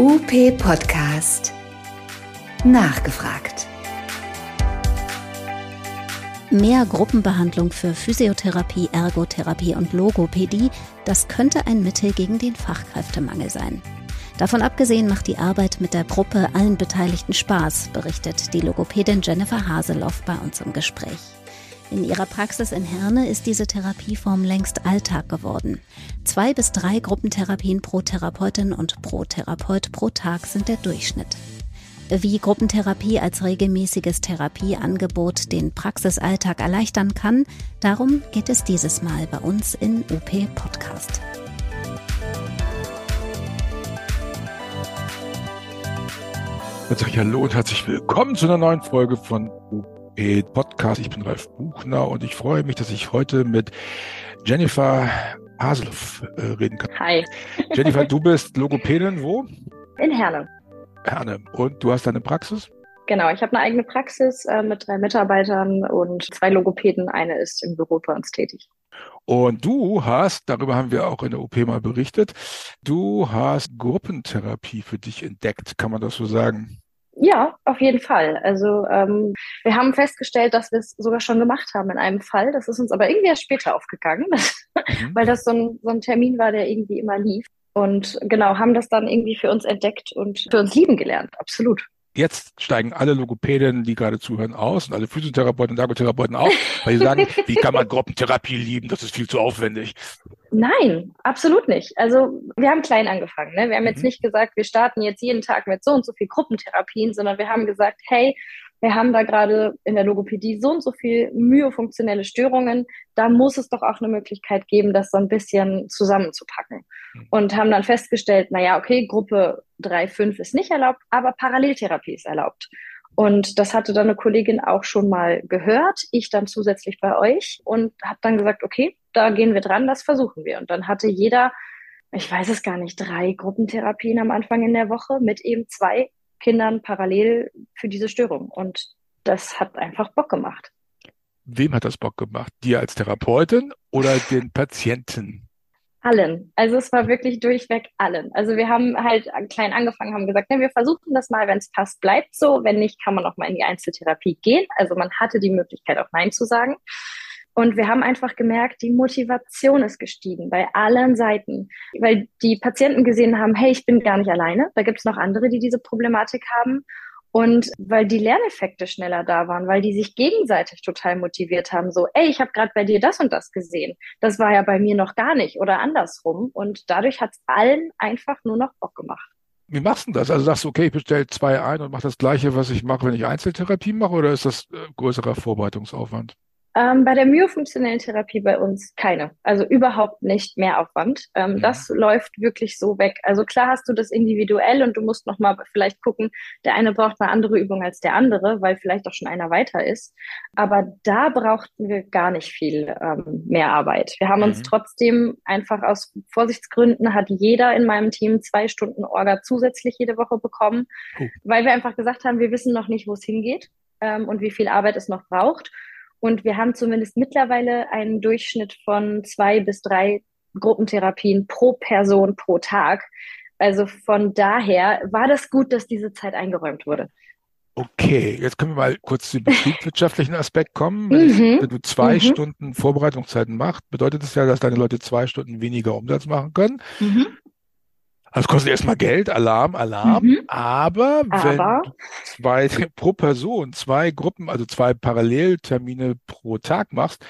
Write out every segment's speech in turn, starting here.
UP Podcast. Nachgefragt. Mehr Gruppenbehandlung für Physiotherapie, Ergotherapie und Logopädie, das könnte ein Mittel gegen den Fachkräftemangel sein. Davon abgesehen macht die Arbeit mit der Gruppe allen Beteiligten Spaß, berichtet die Logopädin Jennifer Haseloff bei uns im Gespräch. In ihrer Praxis in Herne ist diese Therapieform längst Alltag geworden. Zwei bis drei Gruppentherapien pro Therapeutin und pro Therapeut pro Tag sind der Durchschnitt. Wie Gruppentherapie als regelmäßiges Therapieangebot den Praxisalltag erleichtern kann, darum geht es dieses Mal bei uns in UP Podcast. Dann sage ich Hallo und herzlich willkommen zu einer neuen Folge von UP Podcast. Ich bin Ralf Buchner und ich freue mich, dass ich heute mit Jennifer Haseloff äh, reden kann. Hi. Jennifer, du bist Logopädin wo? In Herne. Herne. Und du hast deine Praxis? Genau, ich habe eine eigene Praxis äh, mit drei Mitarbeitern und zwei Logopäden. Eine ist im Büro bei uns tätig. Und du hast, darüber haben wir auch in der OP mal berichtet, du hast Gruppentherapie für dich entdeckt, kann man das so sagen? Ja, auf jeden Fall. Also ähm, wir haben festgestellt, dass wir es sogar schon gemacht haben in einem Fall. Das ist uns aber irgendwie erst später aufgegangen, mhm. weil das so ein, so ein Termin war, der irgendwie immer lief. Und genau, haben das dann irgendwie für uns entdeckt und für uns lieben gelernt. Absolut. Jetzt steigen alle Logopädinnen, die gerade zuhören, aus und alle Physiotherapeuten und Ergotherapeuten auf, weil sie sagen, wie kann man Gruppentherapie lieben? Das ist viel zu aufwendig. Nein, absolut nicht. Also wir haben klein angefangen. Ne? Wir haben mhm. jetzt nicht gesagt, wir starten jetzt jeden Tag mit so und so viel Gruppentherapien, sondern wir haben gesagt, hey, wir haben da gerade in der Logopädie so und so viel myofunktionelle Störungen, da muss es doch auch eine Möglichkeit geben, das so ein bisschen zusammenzupacken. Mhm. Und haben dann festgestellt, naja, okay, Gruppe 3, 5 ist nicht erlaubt, aber Paralleltherapie ist erlaubt. Und das hatte dann eine Kollegin auch schon mal gehört, ich dann zusätzlich bei euch und habe dann gesagt, okay, da gehen wir dran, das versuchen wir. Und dann hatte jeder, ich weiß es gar nicht, drei Gruppentherapien am Anfang in der Woche mit eben zwei Kindern parallel für diese Störung. Und das hat einfach Bock gemacht. Wem hat das Bock gemacht? Dir als Therapeutin oder den Patienten? Allen. Also es war wirklich durchweg allen. Also wir haben halt klein angefangen, haben gesagt, ne, wir versuchen das mal, wenn es passt, bleibt so. Wenn nicht, kann man auch mal in die Einzeltherapie gehen. Also man hatte die Möglichkeit, auch Nein zu sagen. Und wir haben einfach gemerkt, die Motivation ist gestiegen bei allen Seiten, weil die Patienten gesehen haben, hey, ich bin gar nicht alleine. Da gibt es noch andere, die diese Problematik haben. Und weil die Lerneffekte schneller da waren, weil die sich gegenseitig total motiviert haben, so, ey, ich habe gerade bei dir das und das gesehen. Das war ja bei mir noch gar nicht oder andersrum. Und dadurch hat es allen einfach nur noch Bock gemacht. Wie machst du das? Also sagst du, okay, ich bestelle zwei ein und mache das gleiche, was ich mache, wenn ich Einzeltherapie mache, oder ist das äh, größerer Vorbereitungsaufwand? Ähm, bei der myofunktionellen Therapie bei uns keine. Also überhaupt nicht mehr Aufwand. Ähm, mhm. Das läuft wirklich so weg. Also klar hast du das individuell und du musst nochmal vielleicht gucken, der eine braucht eine andere Übung als der andere, weil vielleicht auch schon einer weiter ist. Aber da brauchten wir gar nicht viel ähm, mehr Arbeit. Wir haben mhm. uns trotzdem einfach aus Vorsichtsgründen hat jeder in meinem Team zwei Stunden Orga zusätzlich jede Woche bekommen, cool. weil wir einfach gesagt haben, wir wissen noch nicht, wo es hingeht ähm, und wie viel Arbeit es noch braucht. Und wir haben zumindest mittlerweile einen Durchschnitt von zwei bis drei Gruppentherapien pro Person pro Tag. Also von daher war das gut, dass diese Zeit eingeräumt wurde. Okay, jetzt können wir mal kurz zu dem betriebswirtschaftlichen Aspekt kommen. Wenn, mhm. ich, wenn du zwei mhm. Stunden Vorbereitungszeiten machst, bedeutet das ja, dass deine Leute zwei Stunden weniger Umsatz machen können. Mhm. Also kostet erstmal Geld, Alarm, Alarm. Mhm. Aber, Aber, wenn zwei pro Person zwei Gruppen, also zwei Paralleltermine pro Tag machst,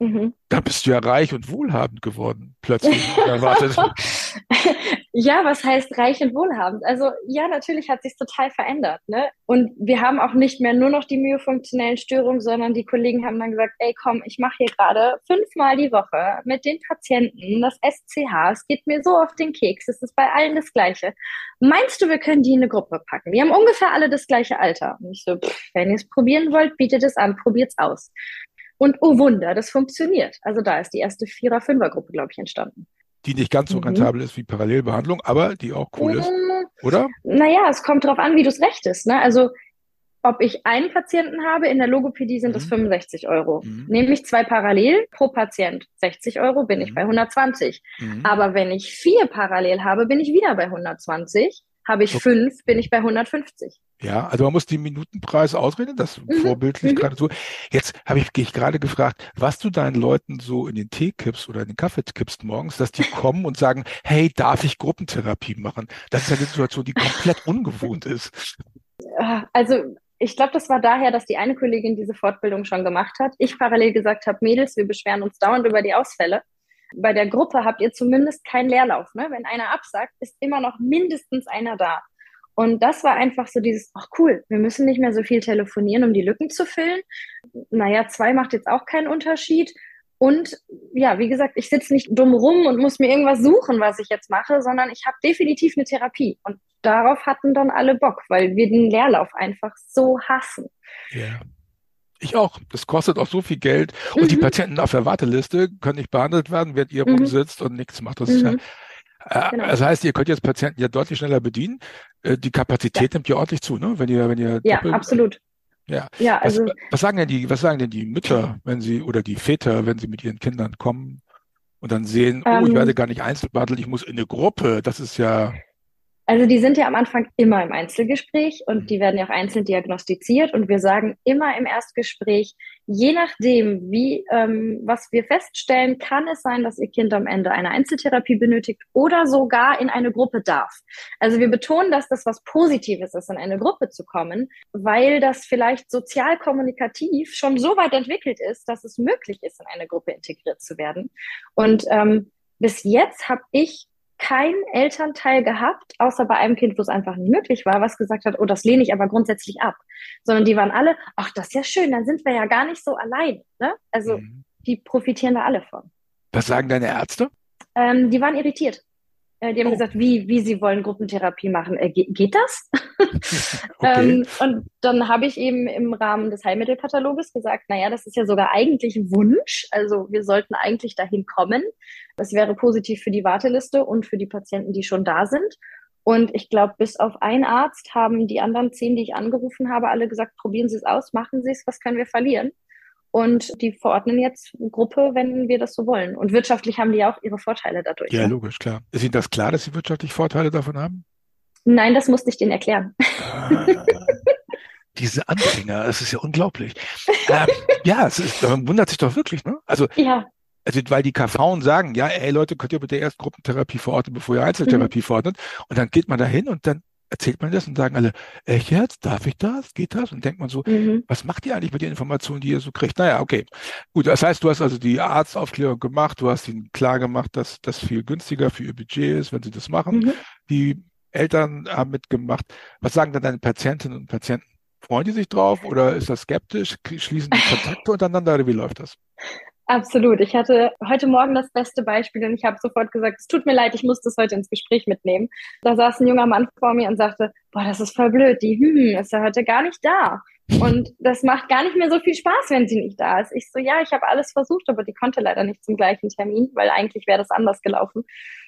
Mhm. Da bist du ja reich und wohlhabend geworden, plötzlich erwartet. ja, was heißt reich und wohlhabend? Also ja, natürlich hat sich total verändert. Ne? Und wir haben auch nicht mehr nur noch die myofunktionellen Störungen, sondern die Kollegen haben dann gesagt, ey komm, ich mache hier gerade fünfmal die Woche mit den Patienten das SCH. Es geht mir so auf den Keks. Es ist bei allen das Gleiche. Meinst du, wir können die in eine Gruppe packen? Die haben ungefähr alle das gleiche Alter. Und ich so, pff, wenn ihr es probieren wollt, bietet es an, probiert's aus. Und oh Wunder, das funktioniert. Also da ist die erste Vierer-Fünfer-Gruppe, glaube ich, entstanden. Die nicht ganz so mhm. rentabel ist wie Parallelbehandlung, aber die auch cool ist, mhm. oder? Naja, es kommt darauf an, wie du es rechtest. Ne? Also ob ich einen Patienten habe, in der Logopädie sind mhm. das 65 Euro. Mhm. Nehme ich zwei parallel pro Patient 60 Euro, bin ich mhm. bei 120. Mhm. Aber wenn ich vier parallel habe, bin ich wieder bei 120 Habe ich okay. fünf, bin ich bei 150. Ja, also man muss den Minutenpreis ausreden, das mhm. vorbildlich mhm. gerade so. Jetzt habe ich dich gerade gefragt, was du deinen Leuten so in den Tee kippst oder in den Kaffee kippst morgens, dass die kommen und sagen, hey, darf ich Gruppentherapie machen? Das ist ja eine Situation, die komplett ungewohnt ist. Also ich glaube, das war daher, dass die eine Kollegin diese Fortbildung schon gemacht hat. Ich parallel gesagt habe, Mädels, wir beschweren uns dauernd über die Ausfälle. Bei der Gruppe habt ihr zumindest keinen Leerlauf. Ne? Wenn einer absagt, ist immer noch mindestens einer da. Und das war einfach so dieses, ach cool, wir müssen nicht mehr so viel telefonieren, um die Lücken zu füllen. Naja, zwei macht jetzt auch keinen Unterschied. Und ja, wie gesagt, ich sitze nicht dumm rum und muss mir irgendwas suchen, was ich jetzt mache, sondern ich habe definitiv eine Therapie. Und darauf hatten dann alle Bock, weil wir den Leerlauf einfach so hassen. Ja. Ich auch. Das kostet auch so viel Geld. Und mhm. die Patienten auf der Warteliste können nicht behandelt werden, während ihr mhm. rumsitzt und nichts macht. Das mhm. ja, äh, genau. Das heißt, ihr könnt jetzt Patienten ja deutlich schneller bedienen. Äh, die Kapazität ja. nimmt ja ordentlich zu, ne? Wenn ihr, wenn ihr ja, doppelt, absolut. Ja. ja also, was, was, sagen denn die, was sagen denn die Mütter, wenn sie oder die Väter, wenn sie mit ihren Kindern kommen und dann sehen, ähm, oh, ich ähm. werde gar nicht einzeln behandelt, ich muss in eine Gruppe. Das ist ja also die sind ja am Anfang immer im Einzelgespräch und mhm. die werden ja auch einzeln diagnostiziert und wir sagen immer im Erstgespräch, je nachdem, wie ähm, was wir feststellen, kann es sein, dass ihr Kind am Ende eine Einzeltherapie benötigt oder sogar in eine Gruppe darf. Also wir betonen, dass das was Positives ist, in eine Gruppe zu kommen, weil das vielleicht sozial-kommunikativ schon so weit entwickelt ist, dass es möglich ist, in eine Gruppe integriert zu werden. Und ähm, bis jetzt habe ich kein Elternteil gehabt, außer bei einem Kind, wo es einfach nicht möglich war, was gesagt hat, oh, das lehne ich aber grundsätzlich ab. Sondern die waren alle, ach, das ist ja schön, dann sind wir ja gar nicht so allein. Ne? Also mhm. die profitieren da alle von. Was sagen deine Ärzte? Ähm, die waren irritiert. Äh, die haben oh. gesagt, wie, wie sie wollen Gruppentherapie machen. Äh, geht, geht das? okay. ähm, und dann habe ich eben im Rahmen des Heilmittelkataloges gesagt, naja, das ist ja sogar eigentlich ein Wunsch. Also wir sollten eigentlich dahin kommen. Das wäre positiv für die Warteliste und für die Patienten, die schon da sind. Und ich glaube, bis auf einen Arzt haben die anderen zehn, die ich angerufen habe, alle gesagt, probieren Sie es aus, machen Sie es, was können wir verlieren? Und die verordnen jetzt Gruppe, wenn wir das so wollen. Und wirtschaftlich haben die auch ihre Vorteile dadurch. Ja, ne? logisch, klar. Ist Ihnen das klar, dass Sie wirtschaftlich Vorteile davon haben? Nein, das musste ich denen erklären. Ah, diese Anfänger, es ist ja unglaublich. ähm, ja, es ist, man wundert sich doch wirklich, ne? Also, ja. also weil die KV sagen, ja, ey Leute, könnt ihr bitte erst Gruppentherapie verordnen, bevor ihr Einzeltherapie mhm. verordnet. Und dann geht man da hin und dann erzählt man das und sagen alle, echt jetzt? Darf ich das? Geht das? Und denkt man so, mhm. was macht ihr eigentlich mit den Informationen, die ihr so kriegt? Naja, okay. Gut, das heißt, du hast also die Arztaufklärung gemacht, du hast ihnen klar gemacht, dass das viel günstiger für ihr Budget ist, wenn sie das machen. Mhm. Die Eltern haben mitgemacht. Was sagen dann deine Patientinnen und Patienten? Freuen die sich drauf oder ist das skeptisch? Schließen die Kontakte untereinander oder wie läuft das? Absolut. Ich hatte heute Morgen das beste Beispiel und ich habe sofort gesagt, es tut mir leid, ich muss das heute ins Gespräch mitnehmen. Da saß ein junger Mann vor mir und sagte, boah, das ist voll blöd, die hm, ist ja heute gar nicht da. Und das macht gar nicht mehr so viel Spaß, wenn sie nicht da ist. Ich so, ja, ich habe alles versucht, aber die konnte leider nicht zum gleichen Termin, weil eigentlich wäre das anders gelaufen.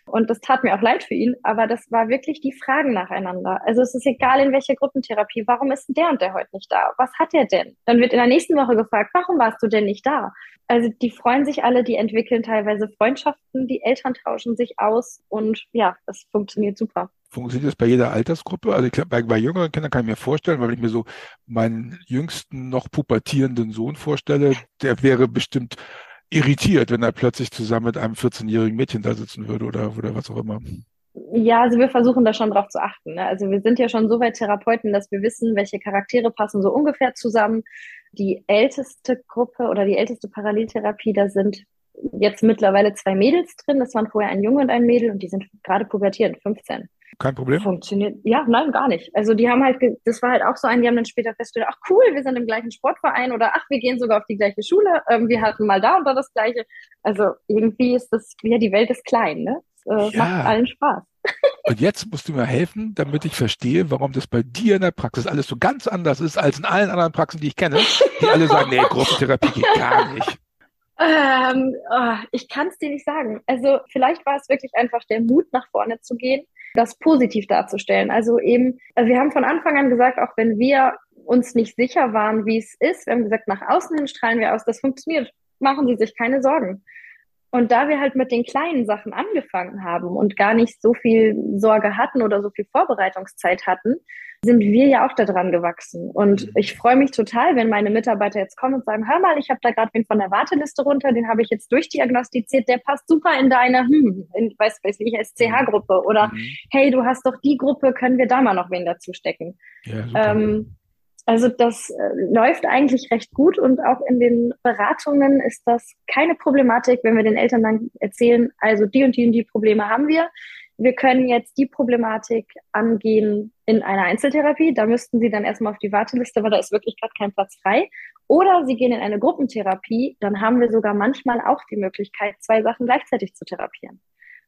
Und das tat mir auch leid für ihn, aber das war wirklich die Fragen nacheinander. Also es ist egal, in welcher Gruppentherapie, warum ist denn der und der heute nicht da? Was hat er denn? Dann wird in der nächsten Woche gefragt, warum warst du denn nicht da? Also die freuen sich alle, die entwickeln teilweise Freundschaften, die Eltern tauschen sich aus und ja, das funktioniert super. Funktioniert das bei jeder Altersgruppe? Also ich glaube, bei, bei jüngeren Kindern kann ich mir vorstellen, weil wenn ich mir so meinen jüngsten noch pubertierenden Sohn vorstelle, der wäre bestimmt irritiert, wenn er plötzlich zusammen mit einem 14-jährigen Mädchen da sitzen würde oder, oder was auch immer. Ja, also wir versuchen da schon drauf zu achten. Ne? Also wir sind ja schon so weit Therapeuten, dass wir wissen, welche Charaktere passen so ungefähr zusammen die älteste Gruppe oder die älteste Paralleltherapie, da sind jetzt mittlerweile zwei Mädels drin. Das waren vorher ein Junge und ein Mädel und die sind gerade pubertierend, 15. Kein Problem. Funktioniert. Ja, nein, gar nicht. Also die haben halt, das war halt auch so ein, die haben dann später festgestellt, ach cool, wir sind im gleichen Sportverein oder ach, wir gehen sogar auf die gleiche Schule, ähm, wir hatten mal da und da das Gleiche. Also irgendwie ist das, ja, die Welt ist klein, ne? Das, äh, ja. Macht allen Spaß. Und jetzt musst du mir helfen, damit ich verstehe, warum das bei dir in der Praxis alles so ganz anders ist als in allen anderen Praxen, die ich kenne, die alle sagen, nee, Gruppentherapie geht gar nicht. Ähm, oh, ich kann es dir nicht sagen. Also vielleicht war es wirklich einfach der Mut, nach vorne zu gehen, das positiv darzustellen. Also eben, also wir haben von Anfang an gesagt, auch wenn wir uns nicht sicher waren, wie es ist, wir haben gesagt, nach außen hin strahlen wir aus, das funktioniert. Machen Sie sich keine Sorgen. Und da wir halt mit den kleinen Sachen angefangen haben und gar nicht so viel Sorge hatten oder so viel Vorbereitungszeit hatten, sind wir ja auch daran gewachsen. Und mhm. ich freue mich total, wenn meine Mitarbeiter jetzt kommen und sagen, hör mal, ich habe da gerade wen von der Warteliste runter, den habe ich jetzt durchdiagnostiziert, der passt super in deine, hm, in, weiß, weiß nicht, SCH-Gruppe. Oder mhm. hey, du hast doch die Gruppe, können wir da mal noch wen dazu stecken? Ja, ähm, also das äh, läuft eigentlich recht gut und auch in den Beratungen ist das keine Problematik, wenn wir den Eltern dann erzählen, also die und die und die Probleme haben wir. Wir können jetzt die Problematik angehen in einer Einzeltherapie. Da müssten sie dann erstmal auf die Warteliste, weil da ist wirklich gerade kein Platz frei. Oder sie gehen in eine Gruppentherapie. Dann haben wir sogar manchmal auch die Möglichkeit, zwei Sachen gleichzeitig zu therapieren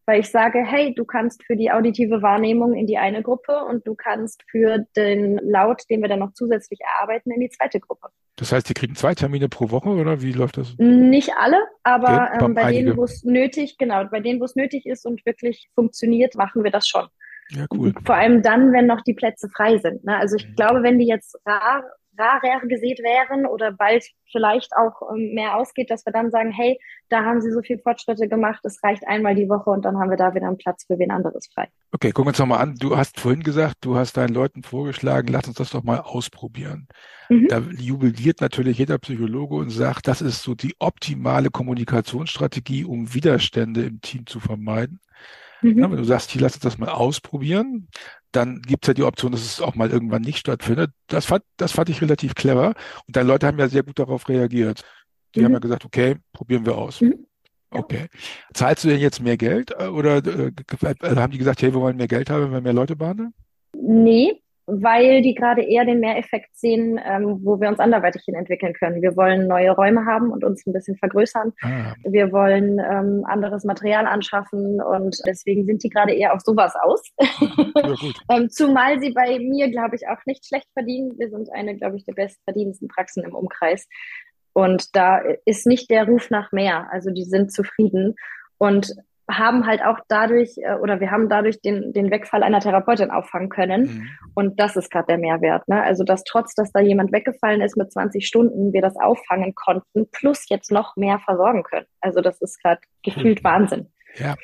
weil ich sage, hey, du kannst für die auditive Wahrnehmung in die eine Gruppe und du kannst für den Laut, den wir dann noch zusätzlich erarbeiten, in die zweite Gruppe. Das heißt, die kriegen zwei Termine pro Woche oder wie läuft das? Nicht alle, aber okay, ähm, bei einige. denen, wo es nötig, genau, bei denen, wo es nötig ist und wirklich funktioniert, machen wir das schon. Ja, cool. Vor allem dann, wenn noch die Plätze frei sind. Ne? Also ich mhm. glaube, wenn die jetzt rar rarer gesät wären oder bald vielleicht auch ähm, mehr ausgeht, dass wir dann sagen, hey, da haben sie so viel Fortschritte gemacht, es reicht einmal die Woche und dann haben wir da wieder einen Platz für wen anderes frei. Okay, gucken wir uns nochmal an. Du hast vorhin gesagt, du hast deinen Leuten vorgeschlagen, lass uns das doch mal ausprobieren. Mhm. Da jubiliert natürlich jeder Psychologe und sagt, das ist so die optimale Kommunikationsstrategie, um Widerstände im Team zu vermeiden. Mhm. Ja, wenn du sagst, hier lass uns das mal ausprobieren, dann gibt es ja die Option, dass es auch mal irgendwann nicht stattfindet. Das fand, das fand ich relativ clever. Und deine Leute haben ja sehr gut darauf reagiert. Die mhm. haben ja gesagt, okay, probieren wir aus. Mhm. Okay. Zahlst du denn jetzt mehr Geld äh, oder äh, äh, haben die gesagt, hey, wir wollen mehr Geld haben, wenn wir mehr Leute behandeln? Nee, weil die gerade eher den Mehreffekt sehen, ähm, wo wir uns anderweitig hin entwickeln können. Wir wollen neue Räume haben und uns ein bisschen vergrößern. Ah. Wir wollen ähm, anderes Material anschaffen und deswegen sind die gerade eher auf sowas aus. Ja, ähm, zumal sie bei mir, glaube ich, auch nicht schlecht verdienen. Wir sind eine, glaube ich, der bestverdienendsten Praxen im Umkreis. Und da ist nicht der Ruf nach mehr. Also die sind zufrieden. Und haben halt auch dadurch äh, oder wir haben dadurch den, den Wegfall einer Therapeutin auffangen können. Mhm. Und das ist gerade der Mehrwert. Ne? Also, dass trotz, dass da jemand weggefallen ist mit 20 Stunden, wir das auffangen konnten, plus jetzt noch mehr versorgen können. Also, das ist gerade gefühlt mhm. Wahnsinn. Ja.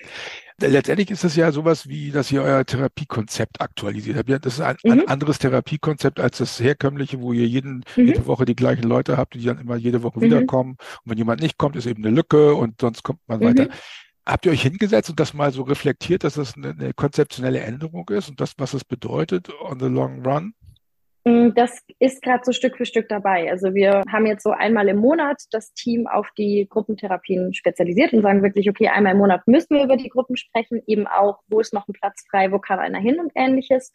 Letztendlich ist es ja sowas wie, dass ihr euer Therapiekonzept aktualisiert habt. Das ist ein, mhm. ein anderes Therapiekonzept als das herkömmliche, wo ihr jeden, mhm. jede Woche die gleichen Leute habt, die dann immer jede Woche mhm. wiederkommen. Und wenn jemand nicht kommt, ist eben eine Lücke und sonst kommt man weiter. Habt ihr euch hingesetzt und das mal so reflektiert, dass das eine, eine konzeptionelle Änderung ist und das, was es bedeutet on the long run? Mm, das ist gerade so Stück für Stück dabei. Also wir haben jetzt so einmal im Monat das Team auf die Gruppentherapien spezialisiert und sagen wirklich, okay, einmal im Monat müssen wir über die Gruppen sprechen, eben auch, wo ist noch ein Platz frei, wo kann einer hin und ähnliches.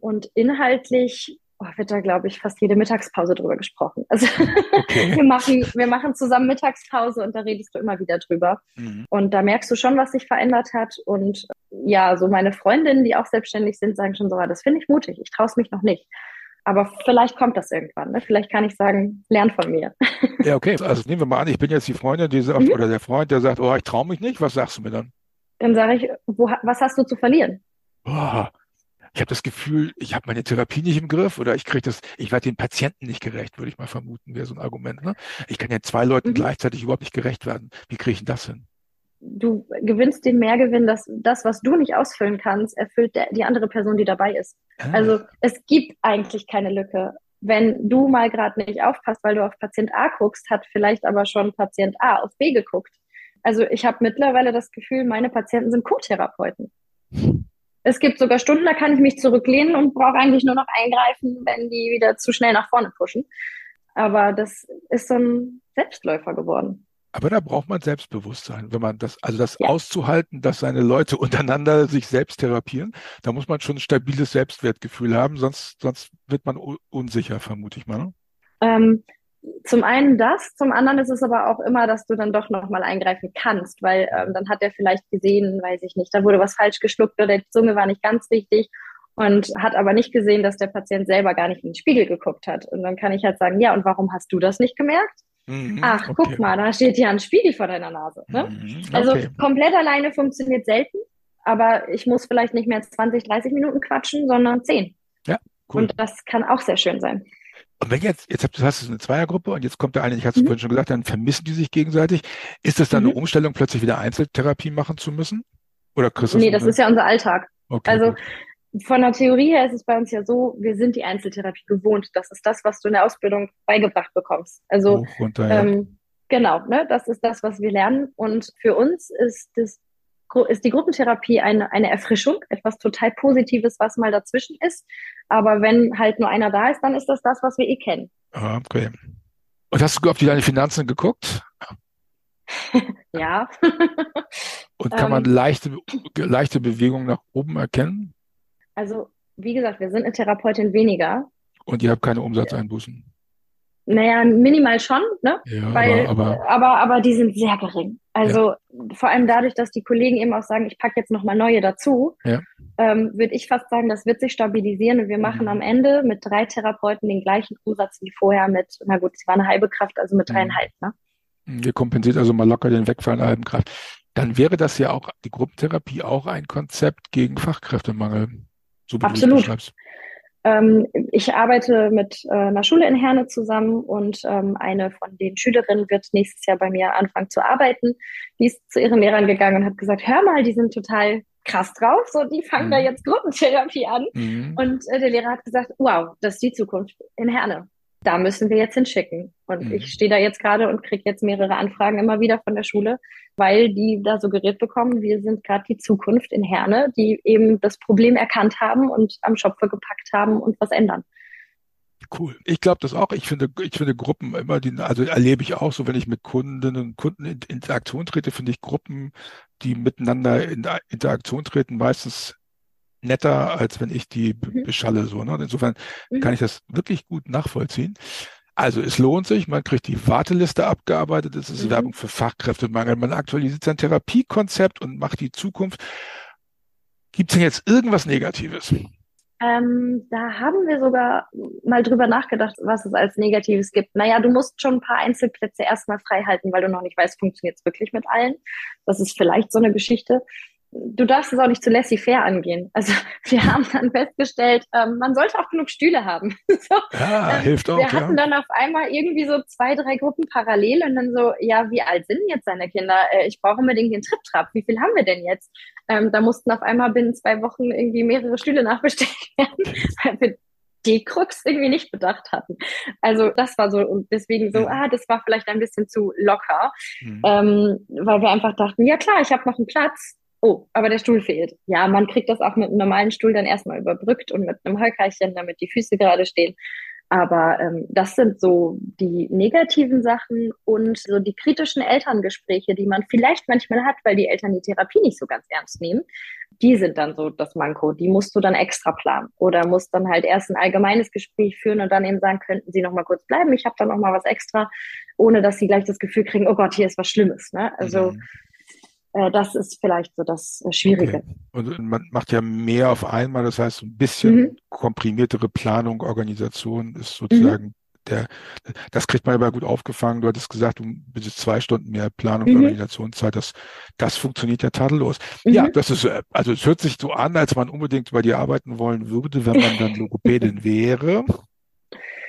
Und inhaltlich oh, wird da, glaube ich, fast jede Mittagspause drüber gesprochen. Also okay. wir, machen, wir machen zusammen Mittagspause und da redest du immer wieder drüber. Mhm. Und da merkst du schon, was sich verändert hat. Und ja, so meine Freundinnen, die auch selbstständig sind, sagen schon so, ah, das finde ich mutig, ich traue es mich noch nicht. Aber vielleicht kommt das irgendwann. Ne? Vielleicht kann ich sagen, lern von mir. Ja, okay. Also nehmen wir mal an, ich bin jetzt die Freundin, die sagt, mhm. oder der Freund, der sagt, oh, ich traue mich nicht. Was sagst du mir dann? Dann sage ich, wo, was hast du zu verlieren? Boah, ich habe das Gefühl, ich habe meine Therapie nicht im Griff oder ich kriege das, ich werde den Patienten nicht gerecht, würde ich mal vermuten, wäre so ein Argument. Ne? Ich kann ja zwei Leuten mhm. gleichzeitig überhaupt nicht gerecht werden. Wie kriege ich denn das hin? Du gewinnst den Mehrgewinn, dass das, was du nicht ausfüllen kannst, erfüllt der, die andere Person, die dabei ist. Ah. Also es gibt eigentlich keine Lücke. Wenn du mal gerade nicht aufpasst, weil du auf Patient A guckst, hat vielleicht aber schon Patient A auf B geguckt. Also ich habe mittlerweile das Gefühl, meine Patienten sind Co-Therapeuten. Es gibt sogar Stunden, da kann ich mich zurücklehnen und brauche eigentlich nur noch eingreifen, wenn die wieder zu schnell nach vorne pushen. Aber das ist so ein Selbstläufer geworden. Aber da braucht man Selbstbewusstsein, wenn man das, also das ja. auszuhalten, dass seine Leute untereinander sich selbst therapieren, da muss man schon ein stabiles Selbstwertgefühl haben, sonst, sonst wird man unsicher, vermute ich mal. Ne? Ähm, zum einen das, zum anderen ist es aber auch immer, dass du dann doch nochmal eingreifen kannst, weil ähm, dann hat er vielleicht gesehen, weiß ich nicht, da wurde was falsch geschluckt oder die Zunge war nicht ganz richtig und hat aber nicht gesehen, dass der Patient selber gar nicht in den Spiegel geguckt hat. Und dann kann ich halt sagen, ja, und warum hast du das nicht gemerkt? Mhm, Ach, okay. guck mal, da steht ja ein Spiegel vor deiner Nase. Ne? Mhm, also okay. Also komplett alleine funktioniert selten, aber ich muss vielleicht nicht mehr 20, 30 Minuten quatschen, sondern 10. Ja, cool. Und das kann auch sehr schön sein. Und wenn jetzt, jetzt hast du eine Zweiergruppe und jetzt kommt der eine, ich hatte es mhm. vorhin schon gesagt, dann vermissen die sich gegenseitig. Ist das dann mhm. eine Umstellung, plötzlich wieder Einzeltherapie machen zu müssen? Oder kriegst Nee, das ist ja unser Alltag. Okay, also gut. von der Theorie her ist es bei uns ja so, wir sind die Einzeltherapie gewohnt. Das ist das, was du in der Ausbildung beigebracht bekommst. Also Hoch, runter, ja. ähm, genau, ne, das ist das, was wir lernen. Und für uns ist das ist die Gruppentherapie eine, eine Erfrischung, etwas total Positives, was mal dazwischen ist. Aber wenn halt nur einer da ist, dann ist das das, was wir eh kennen. Ah, okay. Und hast du auf deine Finanzen geguckt? ja. Und kann man ähm. leichte, leichte Bewegungen nach oben erkennen? Also, wie gesagt, wir sind eine Therapeutin weniger. Und ihr habt keine Umsatzeinbußen? Naja, minimal schon, ne? Ja, Weil, aber, aber, aber, aber die sind sehr gering. Also ja. vor allem dadurch, dass die Kollegen eben auch sagen, ich packe jetzt nochmal neue dazu, ja. ähm, würde ich fast sagen, das wird sich stabilisieren und wir machen mhm. am Ende mit drei Therapeuten den gleichen Umsatz wie vorher mit, na gut, es war eine halbe Kraft, also mit mhm. dreieinhalb, ne? Ihr kompensiert also mal locker den Wegfall einer halben Kraft. Dann wäre das ja auch, die Gruppentherapie auch ein Konzept gegen Fachkräftemangel, so wie Absolut. Ähm, ich arbeite mit äh, einer Schule in Herne zusammen und ähm, eine von den Schülerinnen wird nächstes Jahr bei mir anfangen zu arbeiten. Die ist zu ihren Lehrern gegangen und hat gesagt, hör mal, die sind total krass drauf, so die fangen mhm. da jetzt Gruppentherapie an. Mhm. Und äh, der Lehrer hat gesagt, wow, das ist die Zukunft in Herne da müssen wir jetzt hinschicken. Und mhm. ich stehe da jetzt gerade und kriege jetzt mehrere Anfragen immer wieder von der Schule, weil die da suggeriert bekommen, wir sind gerade die Zukunft in Herne, die eben das Problem erkannt haben und am Schopfe gepackt haben und was ändern. Cool. Ich glaube das auch. Ich finde, ich finde Gruppen immer, die, also erlebe ich auch so, wenn ich mit Kundinnen und Kunden in Interaktion trete, finde ich Gruppen, die miteinander in Interaktion treten, meistens netter, als wenn ich die mhm. beschalle. So, ne? Insofern mhm. kann ich das wirklich gut nachvollziehen. Also es lohnt sich, man kriegt die Warteliste abgearbeitet, es ist mhm. Werbung für Fachkräftemangel, man aktualisiert sein Therapiekonzept und macht die Zukunft. Gibt es denn jetzt irgendwas Negatives? Ähm, da haben wir sogar mal drüber nachgedacht, was es als Negatives gibt. Naja, du musst schon ein paar Einzelplätze erstmal frei halten, weil du noch nicht weißt, funktioniert es wirklich mit allen. Das ist vielleicht so eine Geschichte du darfst es auch nicht zu laissez-faire angehen. Also wir haben dann festgestellt, ähm, man sollte auch genug Stühle haben. so, ja, ähm, hilft auch. Wir hatten ja. dann auf einmal irgendwie so zwei, drei Gruppen parallel und dann so, ja, wie alt sind jetzt deine Kinder? Äh, ich brauche unbedingt den Trip-Trap. Wie viel haben wir denn jetzt? Ähm, da mussten auf einmal binnen zwei Wochen irgendwie mehrere Stühle nachbestellt werden, weil wir die Krux irgendwie nicht bedacht hatten. Also das war so und deswegen so, ah, das war vielleicht ein bisschen zu locker, mhm. ähm, weil wir einfach dachten, ja klar, ich habe noch einen Platz, oh, aber der Stuhl fehlt. Ja, man kriegt das auch mit einem normalen Stuhl dann erstmal überbrückt und mit einem Höckerchen, damit die Füße gerade stehen. Aber ähm, das sind so die negativen Sachen und so die kritischen Elterngespräche, die man vielleicht manchmal hat, weil die Eltern die Therapie nicht so ganz ernst nehmen. Die sind dann so das Manko. Die musst du dann extra planen oder musst dann halt erst ein allgemeines Gespräch führen und dann eben sagen, könnten Sie noch mal kurz bleiben? Ich habe da noch mal was extra, ohne dass sie gleich das Gefühl kriegen, oh Gott, hier ist was Schlimmes. Ne? Also mhm das ist vielleicht so das äh, Schwierige. Okay. Und man macht ja mehr auf einmal, das heißt, ein bisschen mhm. komprimiertere Planung, Organisation ist sozusagen mhm. der, das kriegt man aber gut aufgefangen. Du hattest gesagt, du besitzt zwei Stunden mehr Planung, mhm. Organisationszeit. Das, das funktioniert ja tadellos. Ja, mhm. das ist, äh, also es hört sich so an, als man unbedingt bei dir arbeiten wollen würde, wenn man dann Logopädin wäre.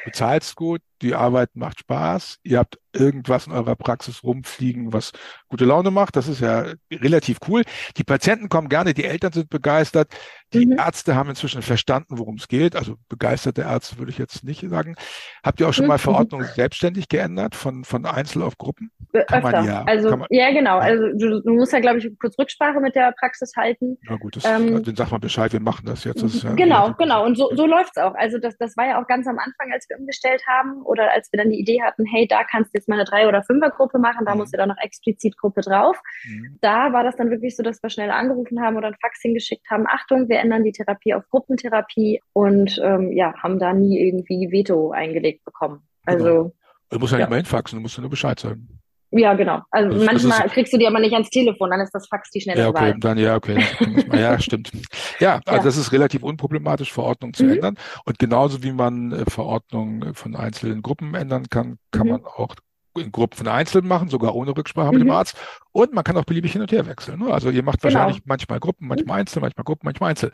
Du zahlst gut, die Arbeit macht Spaß, ihr habt irgendwas in eurer Praxis rumfliegen, was gute Laune macht. Das ist ja relativ cool. Die Patienten kommen gerne, die Eltern sind begeistert. Die mhm. Ärzte haben inzwischen verstanden, worum es geht. Also begeisterte Ärzte würde ich jetzt nicht sagen. Habt ihr auch schon mhm. mal Verordnungen selbstständig geändert von, von Einzel auf Gruppen? Äh, kann man ja. Also, man, ja, genau. Also du, du, musst ja, glaube ich, kurz Rücksprache mit der Praxis halten. Na gut, das, ähm, dann sag mal Bescheid, wir machen das jetzt. Das ja genau, genau. Und so, so läuft's auch. Also das, das war ja auch ganz am Anfang, als wir umgestellt haben oder als wir dann die Idee hatten, hey, da kannst du jetzt mal eine Drei- oder Fünfergruppe machen, da mhm. musst du dann noch explizit Gruppe drauf. Mhm. Da war das dann wirklich so, dass wir schnell angerufen haben oder ein Fax hingeschickt haben, Achtung, wir ändern die Therapie auf Gruppentherapie und ähm, ja, haben da nie irgendwie Veto eingelegt bekommen. Also genau. Du musst ja, ja nicht mal hinfaxen, du musst nur Bescheid sagen. Ja, genau. Also das, manchmal das kriegst du die aber nicht ans Telefon, dann ist das Fax die schnelle Ja, okay, Wahl. dann ja, okay. Ja, stimmt. Ja, also ja. das ist relativ unproblematisch, Verordnung zu mhm. ändern. Und genauso wie man äh, Verordnungen von einzelnen Gruppen ändern kann, kann mhm. man auch in Gruppen von Einzelnen machen, sogar ohne Rücksprache mhm. mit dem mhm. Arzt. Und man kann auch beliebig hin und her wechseln. Ne? Also ihr macht genau. wahrscheinlich manchmal Gruppen, manchmal mhm. Einzel, manchmal Gruppen, manchmal Einzel.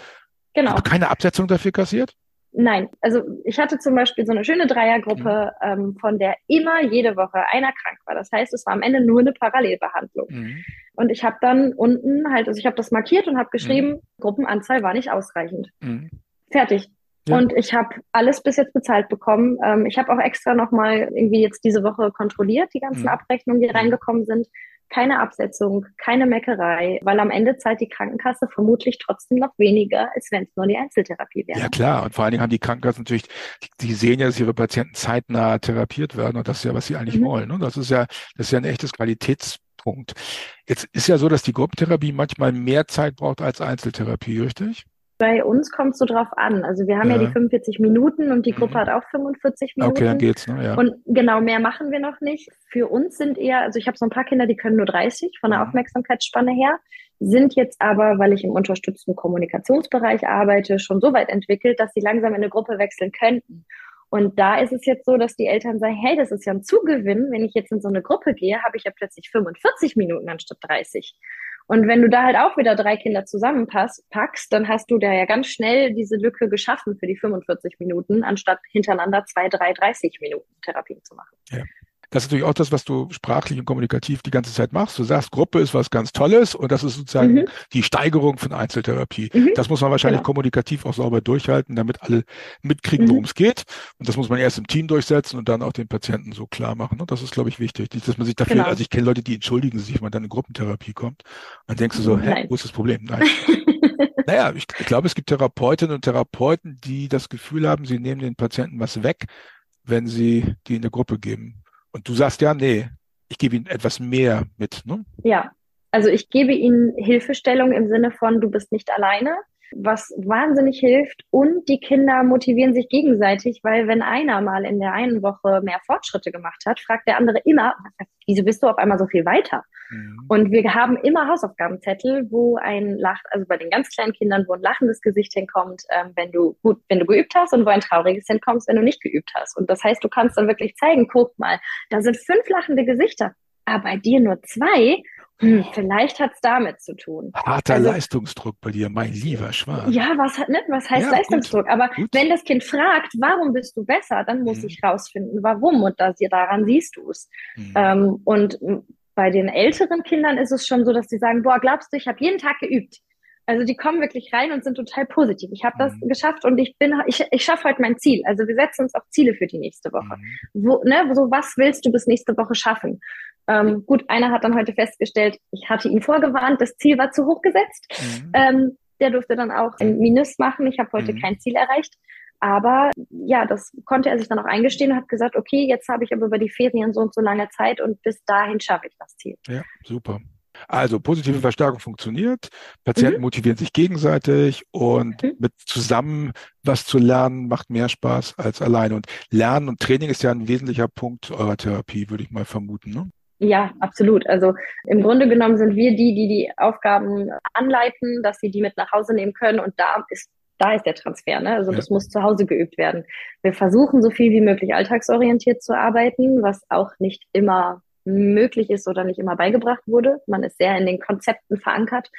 Genau. Aber keine Absetzung dafür kassiert? Nein, also ich hatte zum Beispiel so eine schöne Dreiergruppe, mhm. ähm, von der immer jede Woche einer krank war. Das heißt, es war am Ende nur eine Parallelbehandlung. Mhm. Und ich habe dann unten halt, also ich habe das markiert und habe geschrieben, mhm. Gruppenanzahl war nicht ausreichend. Mhm. Fertig. Ja. Und ich habe alles bis jetzt bezahlt bekommen. Ähm, ich habe auch extra nochmal irgendwie jetzt diese Woche kontrolliert, die ganzen mhm. Abrechnungen, die mhm. reingekommen sind keine Absetzung, keine Meckerei, weil am Ende zahlt die Krankenkasse vermutlich trotzdem noch weniger, als wenn es nur die Einzeltherapie wäre. Ja klar, und vor allen Dingen haben die Krankenkassen natürlich, die, die sehen ja, dass ihre Patienten zeitnah therapiert werden und das ist ja, was sie eigentlich mhm. wollen. Ne? Das ist ja, das ist ja ein echtes Qualitätspunkt. Jetzt ist ja so, dass die Gruppentherapie manchmal mehr Zeit braucht als Einzeltherapie, richtig? Bei uns kommt es so drauf an. Also wir haben ja. ja. die 45 Minuten und die Gruppe mhm. hat auch 45 Minuten. Okay, dann geht's. Ne? Ja. Und genau mehr machen wir noch nicht. Für uns sind eher, also ich habe so ein paar Kinder, die können nur 30 von der mhm. Aufmerksamkeitsspanne her, sind jetzt aber, weil ich im unterstützten Kommunikationsbereich arbeite, schon so weit entwickelt, dass sie langsam in eine Gruppe wechseln könnten. Und da ist es jetzt so, dass die Eltern sagen, hey, das ist ja ein Zugewinn. Wenn ich jetzt in so eine Gruppe gehe, habe ich ja plötzlich 45 Minuten anstatt 30. Und wenn du da halt auch wieder drei Kinder zusammenpackst, dann hast du da ja ganz schnell diese Lücke geschaffen für die 45 Minuten, anstatt hintereinander zwei, drei, 30 Minuten Therapien zu machen. Ja. Das ist natürlich auch das, was du sprachlich und kommunikativ die ganze Zeit machst. Du sagst, Gruppe ist was ganz Tolles und das ist sozusagen mhm. die Steigerung von Einzeltherapie. Mhm. Das muss man wahrscheinlich genau. kommunikativ auch sauber durchhalten, damit alle mitkriegen, mhm. worum es geht. Und das muss man erst im Team durchsetzen und dann auch den Patienten so klar machen. Und das ist, glaube ich, wichtig. Dass man sich dafür, genau. also ich kenne Leute, die entschuldigen sich, wenn man dann in Gruppentherapie kommt. Dann denkst du so, hä, Nein. wo ist das Problem? Nein. naja, ich, ich glaube, es gibt Therapeutinnen und Therapeuten, die das Gefühl haben, sie nehmen den Patienten was weg, wenn sie die in der Gruppe geben. Und du sagst ja, nee, ich gebe ihnen etwas mehr mit. Ne? Ja, also ich gebe ihnen Hilfestellung im Sinne von, du bist nicht alleine was wahnsinnig hilft. Und die Kinder motivieren sich gegenseitig, weil wenn einer mal in der einen Woche mehr Fortschritte gemacht hat, fragt der andere immer, wieso bist du auf einmal so viel weiter? Mhm. Und wir haben immer Hausaufgabenzettel, wo ein Lach, also bei den ganz kleinen Kindern, wo ein lachendes Gesicht hinkommt, ähm, wenn du gut, wenn du geübt hast und wo ein trauriges hinkommt, wenn du nicht geübt hast. Und das heißt, du kannst dann wirklich zeigen, guck mal, da sind fünf lachende Gesichter, aber bei dir nur zwei. Hm, vielleicht hat es damit zu tun. Harter also, Leistungsdruck bei dir, mein lieber Schwan. Ja, was, ne, was heißt ja, Leistungsdruck? Gut, Aber gut. wenn das Kind fragt, warum bist du besser, dann muss hm. ich rausfinden, warum. Und das, daran siehst du es. Hm. Ähm, und bei den älteren Kindern ist es schon so, dass sie sagen, boah, glaubst du, ich habe jeden Tag geübt. Also die kommen wirklich rein und sind total positiv. Ich habe das mhm. geschafft und ich bin, ich, ich schaffe heute mein Ziel. Also wir setzen uns auch Ziele für die nächste Woche. Mhm. Wo, ne, so was willst du bis nächste Woche schaffen? Ähm, gut, einer hat dann heute festgestellt, ich hatte ihn vorgewarnt, das Ziel war zu hoch gesetzt. Mhm. Ähm, der durfte dann auch ein Minus machen. Ich habe heute mhm. kein Ziel erreicht. Aber ja, das konnte er sich dann auch eingestehen und hat gesagt, okay, jetzt habe ich aber über die Ferien so und so lange Zeit und bis dahin schaffe ich das Ziel. Ja, super. Also positive Verstärkung funktioniert, Patienten mhm. motivieren sich gegenseitig und mhm. mit zusammen was zu lernen macht mehr Spaß als alleine. Und Lernen und Training ist ja ein wesentlicher Punkt eurer Therapie, würde ich mal vermuten. Ne? Ja, absolut. Also im Grunde genommen sind wir die, die die Aufgaben anleiten, dass sie die mit nach Hause nehmen können. Und da ist da ist der Transfer. Ne? Also ja. das muss zu Hause geübt werden. Wir versuchen so viel wie möglich alltagsorientiert zu arbeiten, was auch nicht immer möglich ist oder nicht immer beigebracht wurde. Man ist sehr in den Konzepten verankert.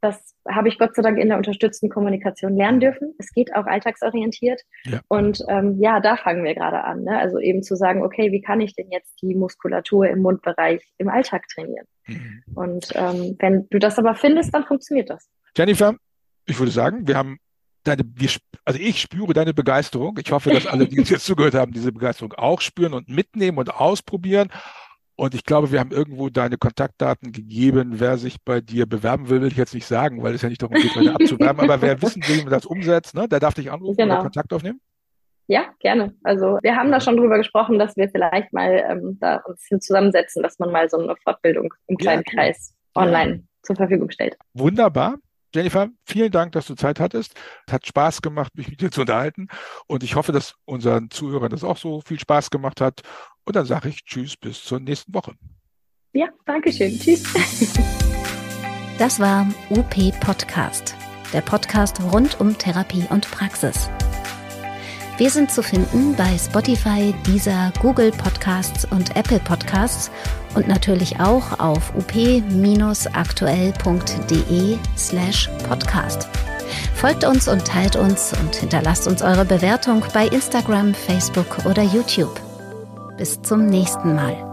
Das habe ich Gott sei Dank in der unterstützten Kommunikation lernen dürfen. Es geht auch alltagsorientiert. Ja. Und ähm, ja, da fangen wir gerade an. Ne? Also eben zu sagen, okay, wie kann ich denn jetzt die Muskulatur im Mundbereich im Alltag trainieren? Mhm. Und ähm, wenn du das aber findest, dann funktioniert das. Jennifer, ich würde sagen, wir haben deine, wir, also ich spüre deine Begeisterung. Ich hoffe, dass alle, die uns jetzt zugehört haben, diese Begeisterung auch spüren und mitnehmen und ausprobieren. Und ich glaube, wir haben irgendwo deine Kontaktdaten gegeben. Wer sich bei dir bewerben will, will ich jetzt nicht sagen, weil es ja nicht darum geht, Leute abzuwerben. Aber wer wissen will, wie man das umsetzt, ne, der darf dich anrufen genau. oder Kontakt aufnehmen. Ja, gerne. Also wir haben da schon drüber gesprochen, dass wir vielleicht mal ähm, da uns zusammensetzen, dass man mal so eine Fortbildung im kleinen ja, Kreis online ja. zur Verfügung stellt. Wunderbar. Jennifer, vielen Dank, dass du Zeit hattest. Es hat Spaß gemacht, mich mit dir zu unterhalten. Und ich hoffe, dass unseren Zuhörern das auch so viel Spaß gemacht hat. Und dann sage ich Tschüss bis zur nächsten Woche. Ja, danke schön. Tschüss. Das war UP Podcast, der Podcast rund um Therapie und Praxis. Wir sind zu finden bei Spotify, Deezer, Google Podcasts und Apple Podcasts und natürlich auch auf up-aktuell.de slash podcast. Folgt uns und teilt uns und hinterlasst uns eure Bewertung bei Instagram, Facebook oder YouTube. Bis zum nächsten Mal.